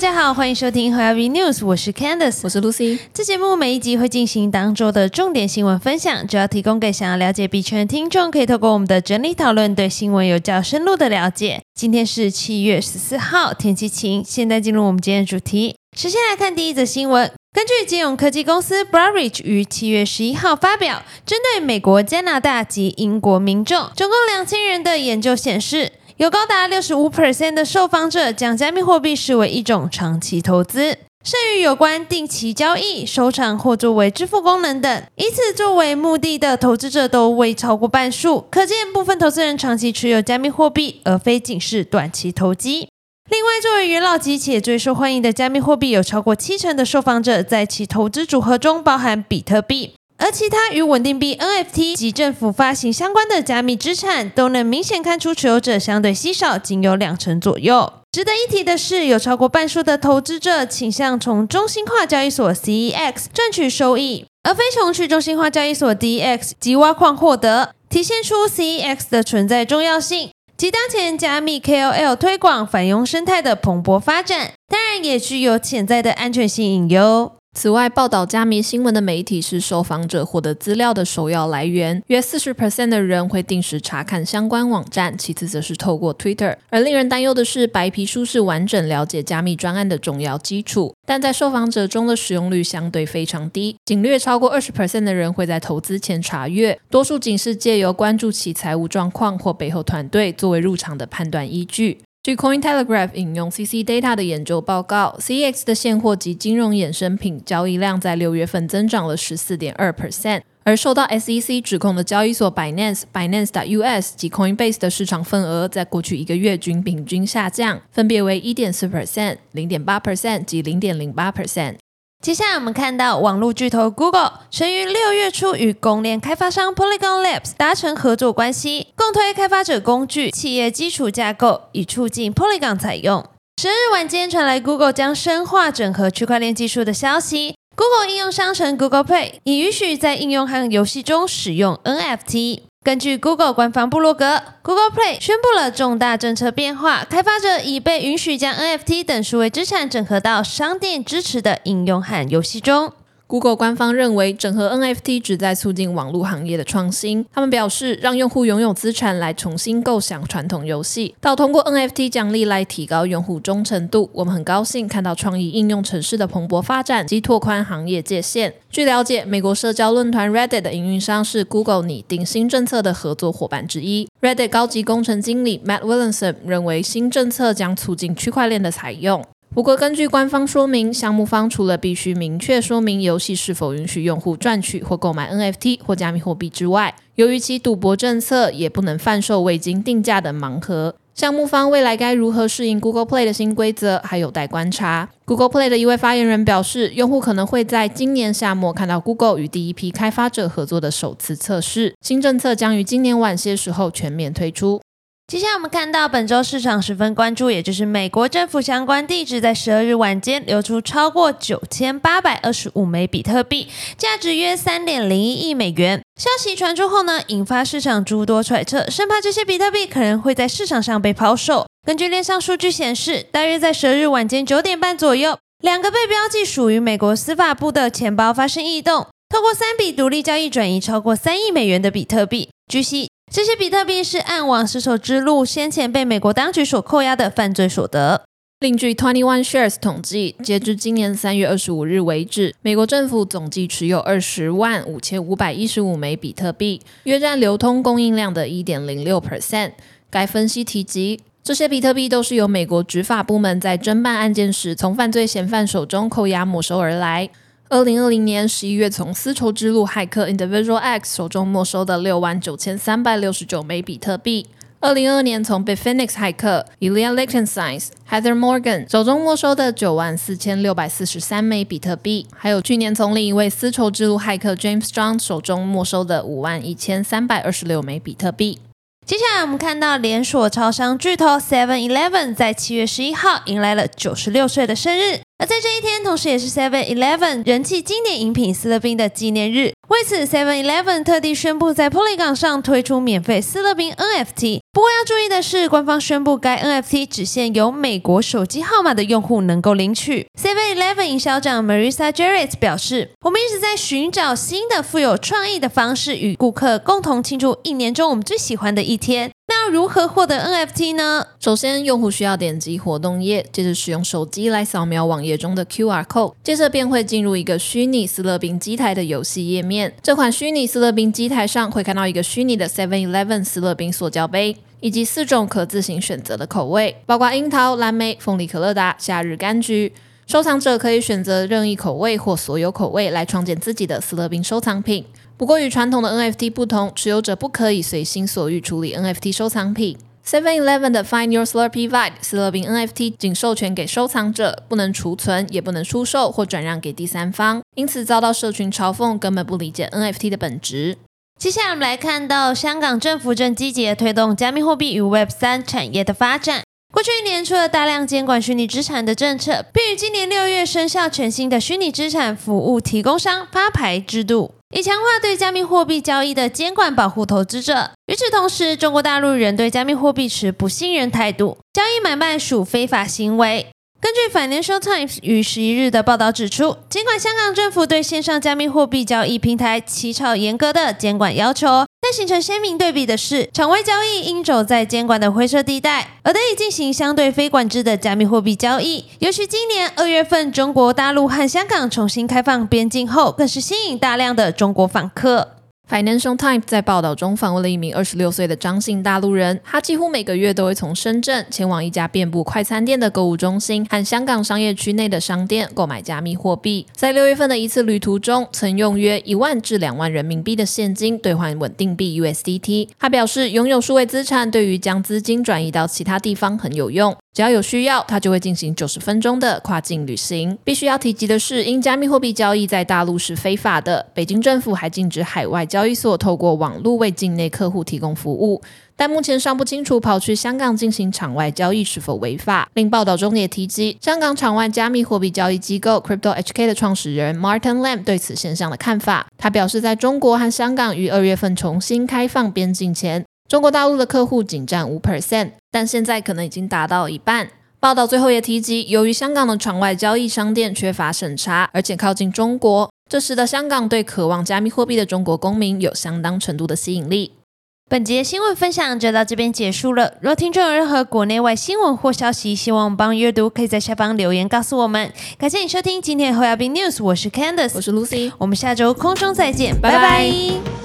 家好，欢迎收听 Heavy News，我是 Candice，我是 Lucy。这节目每一集会进行当周的重点新闻分享，主要提供给想要了解币圈的听众，可以透过我们的整理讨论，对新闻有较深入的了解。今天是七月十四号，天气晴。现在进入我们今天的主题，首先来看第一则新闻。根据金融科技公司 Broadridge 于七月十一号发表，针对美国、加拿大及英国民众，总共两千人的研究显示。有高达六十五 percent 的受访者将加密货币视为一种长期投资，剩余有关定期交易、收藏或作为支付功能等，以此作为目的的投资者都未超过半数。可见部分投资人长期持有加密货币，而非仅是短期投机。另外，作为元老级且最受欢迎的加密货币，有超过七成的受访者在其投资组合中包含比特币。而其他与稳定币 NFT 及政府发行相关的加密资产，都能明显看出持有者相对稀少，仅有两成左右。值得一提的是，有超过半数的投资者倾向从中心化交易所 CEX 赚取收益，而非从去中心化交易所 DEX 及挖矿获得，体现出 CEX 的存在重要性及当前加密 KOL 推广反佣生态的蓬勃发展，当然也具有潜在的安全性隐忧。此外，报道加密新闻的媒体是受访者获得资料的首要来源，约四十 percent 的人会定时查看相关网站，其次则是透过 Twitter。而令人担忧的是，白皮书是完整了解加密专案的重要基础，但在受访者中的使用率相对非常低，仅略超过二十 percent 的人会在投资前查阅，多数仅是借由关注其财务状况或背后团队作为入场的判断依据。据 Cointelegraph 引用 CC Data 的研究报告，CEX 的现货及金融衍生品交易量在六月份增长了十四点二 percent，而受到 SEC 指控的交易所 Binance、Binance US 及 Coinbase 的市场份额，在过去一个月均平均下降，分别为一点四 percent、零点八 percent 及零点零八 percent。接下来我们看到，网络巨头 Google 曾于六月初与公链开发商 Polygon Labs 达成合作关系，共推开发者工具企业基础架构，以促进 Polygon 采用。十日晚间传来 Google 将深化整合区块链技术的消息，Google 应用商城 Google Play 已允许在应用和游戏中使用 NFT。根据 Google 官方部落格，Google Play 宣布了重大政策变化，开发者已被允许将 NFT 等数位资产整合到商店支持的应用和游戏中。Google 官方认为，整合 NFT 旨在促进网络行业的创新。他们表示，让用户拥有资产来重新构想传统游戏，到通过 NFT 奖励来提高用户忠诚度。我们很高兴看到创意应用城市的蓬勃发展及拓宽行业界限。据了解，美国社交论坛 Reddit 的营运商是 Google 拟定新政策的合作伙伴之一。Reddit 高级工程经理 Matt Williamson 认为，新政策将促进区块链的采用。不过，根据官方说明，项目方除了必须明确说明游戏是否允许用户赚取或购买 NFT 或加密货币之外，由于其赌博政策，也不能贩售未经定价的盲盒。项目方未来该如何适应 Google Play 的新规则，还有待观察。Google Play 的一位发言人表示，用户可能会在今年夏末看到 Google 与第一批开发者合作的首次测试。新政策将于今年晚些时候全面推出。接下来我们看到本周市场十分关注，也就是美国政府相关地址在十二日晚间流出超过九千八百二十五枚比特币，价值约三点零一亿美元。消息传出后呢，引发市场诸多揣测，生怕这些比特币可能会在市场上被抛售。根据链上数据显示，大约在十二日晚间九点半左右，两个被标记属于美国司法部的钱包发生异动，透过三笔独立交易转移超过三亿美元的比特币。据悉。这些比特币是暗网丝绸之路先前被美国当局所扣押的犯罪所得。另据 Twenty One Shares 统计，截至今年三月二十五日为止，美国政府总计持有二十万五千五百一十五枚比特币，约占流通供应量的一点零六 percent。该分析提及，这些比特币都是由美国执法部门在侦办案件时从犯罪嫌犯手中扣押没收而来。二零二零年十一月，从丝绸之路骇客 Individual X 手中没收的六万九千三百六十九枚比特币；二零二二年，从 Bitfinex 骇客 Elian Lichtenstein、Heather Morgan 手中没收的九万四千六百四十三枚比特币；还有去年从另一位丝绸之路骇客 James Strong 手中没收的五万一千三百二十六枚比特币。接下来我们看到连锁超商巨头 Seven Eleven 在七月十一号迎来了九十六岁的生日。而在这一天，同时也是 Seven Eleven 人气经典饮品斯乐冰的纪念日。为此，Seven Eleven 特地宣布在 Polygon 上推出免费斯乐冰 NFT，不过要注意的是，官方宣布该 NFT 只限有美国手机号码的用户能够领取。Seven Eleven 营销长 Marissa Jarrett 表示：“我们一直在寻找新的、富有创意的方式，与顾客共同庆祝一年中我们最喜欢的一天。那如何获得 NFT 呢？首先，用户需要点击活动页，接着使用手机来扫描网页中的 QR code，接着便会进入一个虚拟斯乐冰机台的游戏页面。这款虚拟斯乐冰机台上会看到一个虚拟的 Seven Eleven 斯乐冰塑胶杯。”以及四种可自行选择的口味，包括樱桃、蓝莓、凤梨可乐达、夏日柑橘。收藏者可以选择任意口味或所有口味来创建自己的斯乐冰收藏品。不过与传统的 NFT 不同，持有者不可以随心所欲处理 NFT 收藏品。Seven Eleven 的 Find Your Slurpee Vibe 斯乐冰 NFT 仅授权给收藏者，不能储存，也不能出售或转让给第三方，因此遭到社群嘲讽，根本不理解 NFT 的本质。接下来我们来看到，香港政府正积极推动加密货币与 Web 三产业的发展。过去一年，出了大量监管虚拟资产的政策，并于今年六月生效全新的虚拟资产服务提供商发牌制度，以强化对加密货币交易的监管，保护投资者。与此同时，中国大陆仍对加密货币持不信任态度，交易买卖属非法行为。根据 Financial Times 于十一日的报道指出，尽管香港政府对线上加密货币交易平台起草严格的监管要求，但形成鲜明对比的是，场外交易应走在监管的灰色地带，而得以进行相对非管制的加密货币交易。尤其今年二月份，中国大陆和香港重新开放边境后，更是吸引大量的中国访客。Financial Times 在报道中访问了一名二十六岁的张姓大陆人，他几乎每个月都会从深圳前往一家遍布快餐店的购物中心和香港商业区内的商店购买加密货币。在六月份的一次旅途中，曾用约一万至两万人民币的现金兑换稳定币 USDT。他表示，拥有数位资产对于将资金转移到其他地方很有用。只要有需要，他就会进行九十分钟的跨境旅行。必须要提及的是，因加密货币交易在大陆是非法的，北京政府还禁止海外交易所透过网络为境内客户提供服务。但目前尚不清楚跑去香港进行场外交易是否违法。另报道中也提及，香港场外加密货币交易机构 Crypto HK 的创始人 Martin Lam 对此现象的看法。他表示，在中国和香港于二月份重新开放边境前。中国大陆的客户仅占五 percent，但现在可能已经达到一半。报道最后也提及，由于香港的场外交易商店缺乏审查，而且靠近中国，这使得香港对渴望加密货币的中国公民有相当程度的吸引力。本节新闻分享就到这边结束了。若听众有任何国内外新闻或消息，希望我们帮阅读，可以在下方留言告诉我们。感谢你收听今天的后摇兵 news，我是 Candice，我是 Lucy，我们下周空中再见，拜拜。